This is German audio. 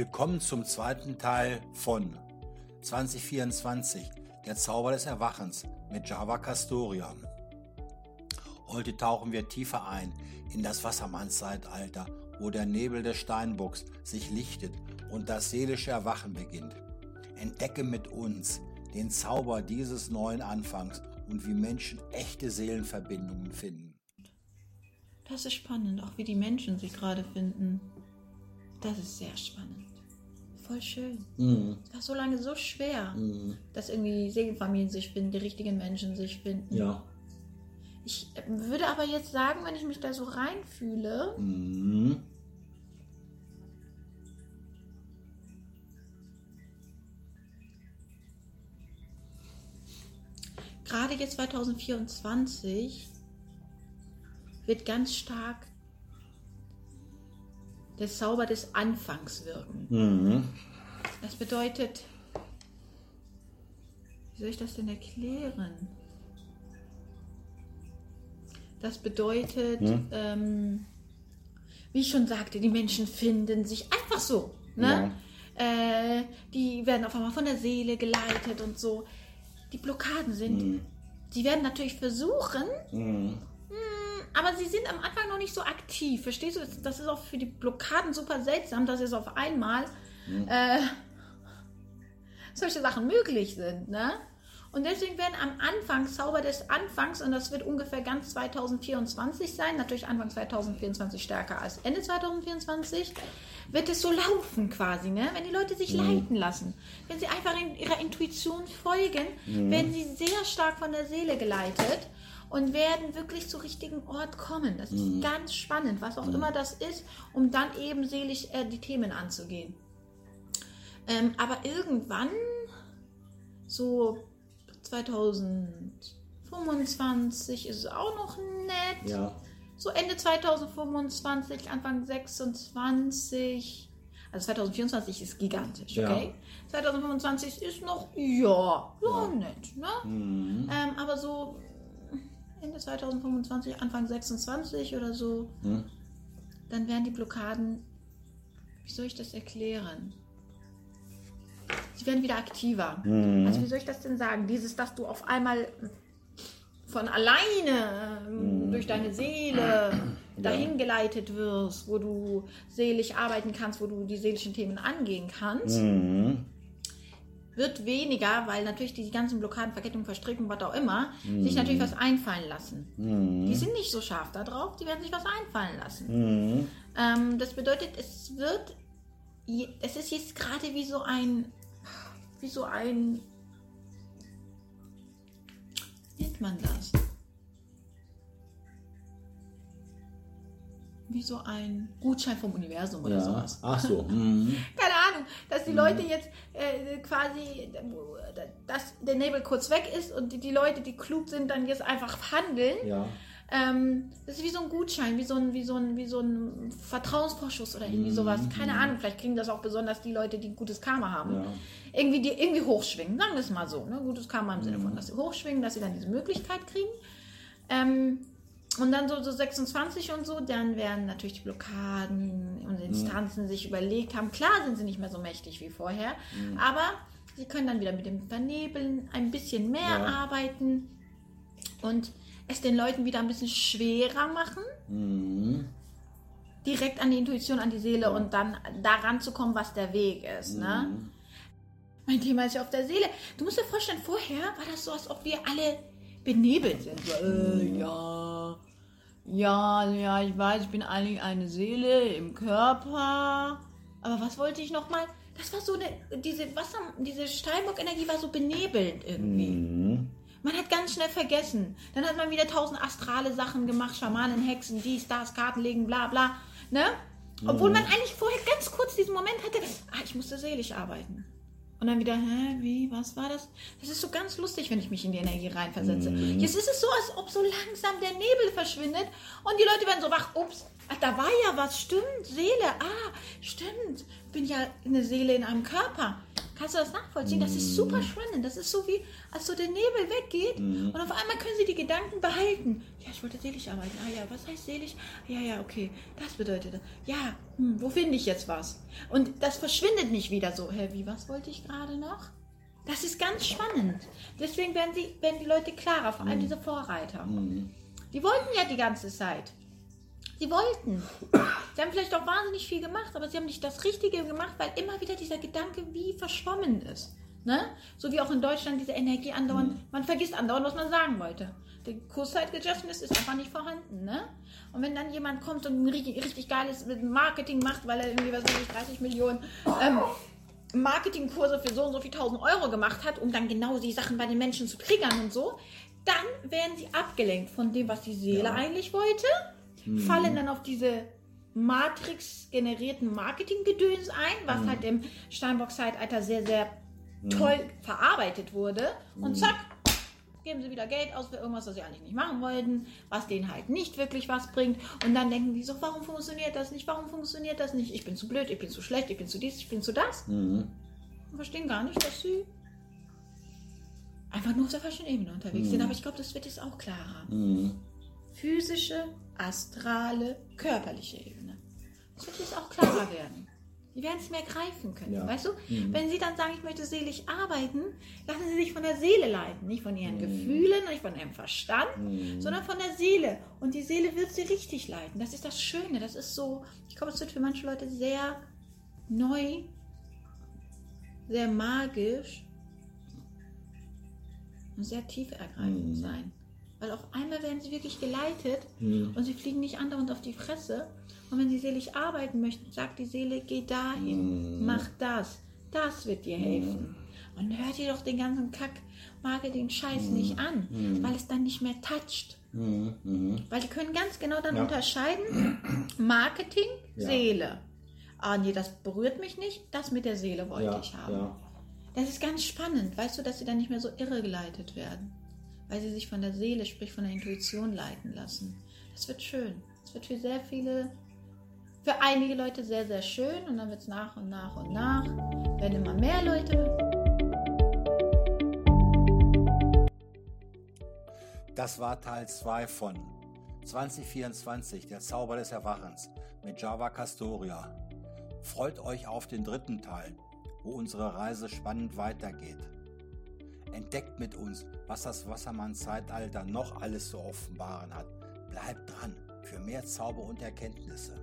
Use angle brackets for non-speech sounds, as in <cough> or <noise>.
Willkommen zum zweiten Teil von 2024, der Zauber des Erwachens mit Java Castoria. Heute tauchen wir tiefer ein in das Wassermannszeitalter, wo der Nebel des Steinbocks sich lichtet und das seelische Erwachen beginnt. Entdecke mit uns den Zauber dieses neuen Anfangs und wie Menschen echte Seelenverbindungen finden. Das ist spannend, auch wie die Menschen sich gerade finden. Das ist sehr spannend. Voll schön. Mhm. Das war so lange so schwer, Mhm. dass irgendwie Segelfamilien sich finden, die richtigen Menschen sich finden. Ja. Ich äh, würde aber jetzt sagen, wenn ich mich da so reinfühle, Mhm. gerade jetzt 2024 wird ganz stark der Zauber des Anfangs wirken. Mhm. Das bedeutet, wie soll ich das denn erklären? Das bedeutet, Hm? ähm, wie ich schon sagte, die Menschen finden sich einfach so. Ne? Äh, die werden auf einmal von der Seele geleitet und so. Die Blockaden sind, Mhm. sie werden natürlich versuchen, Mhm. Aber sie sind am Anfang noch nicht so aktiv. Verstehst du? Das ist auch für die Blockaden super seltsam, dass jetzt auf einmal äh, solche Sachen möglich sind. Ne? Und deswegen werden am Anfang Zauber des Anfangs, und das wird ungefähr ganz 2024 sein, natürlich Anfang 2024 stärker als Ende 2024, wird es so laufen quasi, ne? wenn die Leute sich leiten lassen. Wenn sie einfach in ihrer Intuition folgen, werden sie sehr stark von der Seele geleitet und werden wirklich zu richtigen Ort kommen. Das ist ganz spannend, was auch immer das ist, um dann eben seelisch äh, die Themen anzugehen. Ähm, aber irgendwann, so 2025 ist es auch noch nett. Ja. So Ende 2025, Anfang 26. Also 2024 ist gigantisch, Ja. okay? 2025 ist noch, ja, ja, nett, ne? Mhm. Ähm, aber so Ende 2025, Anfang 26 oder so, Mhm. dann werden die Blockaden, wie soll ich das erklären? Sie werden wieder aktiver. Mhm. Also wie soll ich das denn sagen? Dieses, dass du auf einmal von alleine ähm, durch deine Seele dahin geleitet wirst, wo du seelisch arbeiten kannst, wo du die seelischen Themen angehen kannst, Mhm. Wird weniger, weil natürlich die ganzen Blockaden, Verkettungen, Verstrickungen, was auch immer, sich natürlich was einfallen lassen. Mhm. Die sind nicht so scharf da drauf, die werden sich was einfallen lassen. Mhm. Ähm, das bedeutet, es wird, es ist jetzt gerade wie so ein, wie so ein, wie nennt man das? Wie so ein Gutschein vom Universum oder Ja. sowas. Ach so. <laughs> Mhm. Keine Ahnung, dass die Leute jetzt äh, quasi, dass der Nebel kurz weg ist und die, die Leute, die klug sind, dann jetzt einfach handeln. Ja. Ähm, das ist wie so ein Gutschein, wie so ein, wie so ein, wie so ein Vertrauensvorschuss oder irgendwie sowas. Keine Ahnung, vielleicht kriegen das auch besonders die Leute, die gutes Karma haben. Ja. Irgendwie, die irgendwie hochschwingen, sagen wir es mal so. Ne? Gutes Karma im Sinne von, dass sie hochschwingen, dass sie dann diese Möglichkeit kriegen. Ähm, und dann so, so 26 und so, dann werden natürlich die Blockaden und Instanzen sich überlegt haben. Klar sind sie nicht mehr so mächtig wie vorher, aber sie können dann wieder mit dem Vernebeln ein bisschen mehr Ja. arbeiten und es den Leuten wieder ein bisschen schwerer machen, Mhm. direkt an die Intuition, an die Seele und dann daran zu kommen, was der Weg ist. Ne? Mhm. Mein Thema ist ja auf der Seele. Du musst dir vorstellen, vorher war das so, als ob wir alle benebelt sind. Äh, ja, ja, ja, ich weiß, ich bin eigentlich eine Seele im Körper. Aber was wollte ich nochmal? Das war so eine, diese Wasser, diese Steinbock-Energie war so benebelt irgendwie. Mhm. Man hat ganz schnell vergessen. Dann hat man wieder tausend astrale Sachen gemacht, Schamanen, Hexen, dies, das, Karten legen, bla bla. Ne? Obwohl man eigentlich vorher ganz kurz diesen Moment hatte, ah, ich musste seelisch arbeiten. Und dann wieder, hä, wie, was war das? Das ist so ganz lustig, wenn ich mich in die Energie reinversetze. Jetzt ist es so, als ob so langsam der Nebel verschwindet und die Leute werden so wach, ups, ach, da war ja was, stimmt, Seele, ah, stimmt, bin ja eine Seele in einem Körper. Kannst du das nachvollziehen? Das ist super spannend. Das ist so wie, als so der Nebel weggeht und auf einmal können sie die Gedanken behalten. Ja, ich wollte selig arbeiten. Ah ja, was heißt selig? Ja, ja, okay. Das bedeutet das. Ja, hm, wo finde ich jetzt was? Und das verschwindet nicht wieder so. Hä, wie, was wollte ich gerade noch? Das ist ganz spannend. Deswegen werden, sie, werden die Leute klarer, vor allem diese Vorreiter. Die wollten ja die ganze Zeit. Sie wollten. Sie haben vielleicht auch wahnsinnig viel gemacht, aber sie haben nicht das Richtige gemacht, weil immer wieder dieser Gedanke wie verschwommen ist. Ne? So wie auch in Deutschland diese Energie andauernd, man vergisst andauernd, was man sagen wollte. Der Kurszeitgedächtnis ist einfach nicht vorhanden. Ne? Und wenn dann jemand kommt und ein richtig, richtig geiles Marketing macht, weil er irgendwie, was weiß ich, 30 Millionen ähm, Marketingkurse für so und so viel tausend Euro gemacht hat, um dann genau die Sachen bei den Menschen zu triggern und so, dann werden sie abgelenkt von dem, was die Seele Ja. eigentlich wollte, fallen dann auf diese Matrix-generierten Marketinggedöns ein, was halt im Steinbock-Zeitalter sehr, sehr toll verarbeitet wurde. Und zack, geben sie wieder Geld aus für irgendwas, was sie eigentlich nicht machen wollten, was denen halt nicht wirklich was bringt. Und dann denken die so, warum funktioniert das nicht? Warum funktioniert das nicht? Ich bin zu blöd, ich bin zu schlecht, ich bin zu dies, ich bin zu das. Und verstehen gar nicht, dass sie einfach nur auf der falschen Ebene unterwegs sind. Aber ich glaube, das wird jetzt auch klarer. Physische, astrale, körperliche Ebene. Das wird jetzt auch klarer werden. Die werden es mehr greifen können. Ja. Weißt du, wenn sie dann sagen, ich möchte seelisch arbeiten, lassen sie sich von der Seele leiten. Nicht von ihren Gefühlen, nicht von ihrem Verstand, sondern von der Seele. Und die Seele wird sie richtig leiten. Das ist das Schöne. Das ist so, ich glaube, es wird für manche Leute sehr neu, sehr magisch und sehr tief ergreifend sein. Weil auf einmal werden sie wirklich geleitet und sie fliegen nicht andauernd auf die Fresse. Und wenn sie selig arbeiten möchten, sagt die Seele, geh dahin, mach das. Das wird dir helfen. Und hört dir doch den ganzen Kack-Marketing-Scheiß nicht an, weil es dann nicht mehr toucht. Weil die können ganz genau dann Ja. unterscheiden, <clears throat> Marketing, Ja. Seele. Ah nee, das berührt mich nicht, das mit der Seele wollte Ja, ich haben. Das ist ganz spannend, weißt du, dass sie dann nicht mehr so irregeleitet werden, weil sie sich von der Seele, sprich von der Intuition leiten lassen. Das wird schön. Das wird für sehr viele, für einige Leute sehr, sehr schön und dann wird es nach und nach und nach, werden immer mehr Leute. Das war Teil 2 von 2024, der Zauber des Erwachens mit Java Castoria. Freut euch auf den dritten Teil, wo unsere Reise spannend weitergeht. Entdeckt mit uns, was das Wassermann-Zeitalter noch alles zu offenbaren hat. Bleibt dran für mehr Zauber und Erkenntnisse.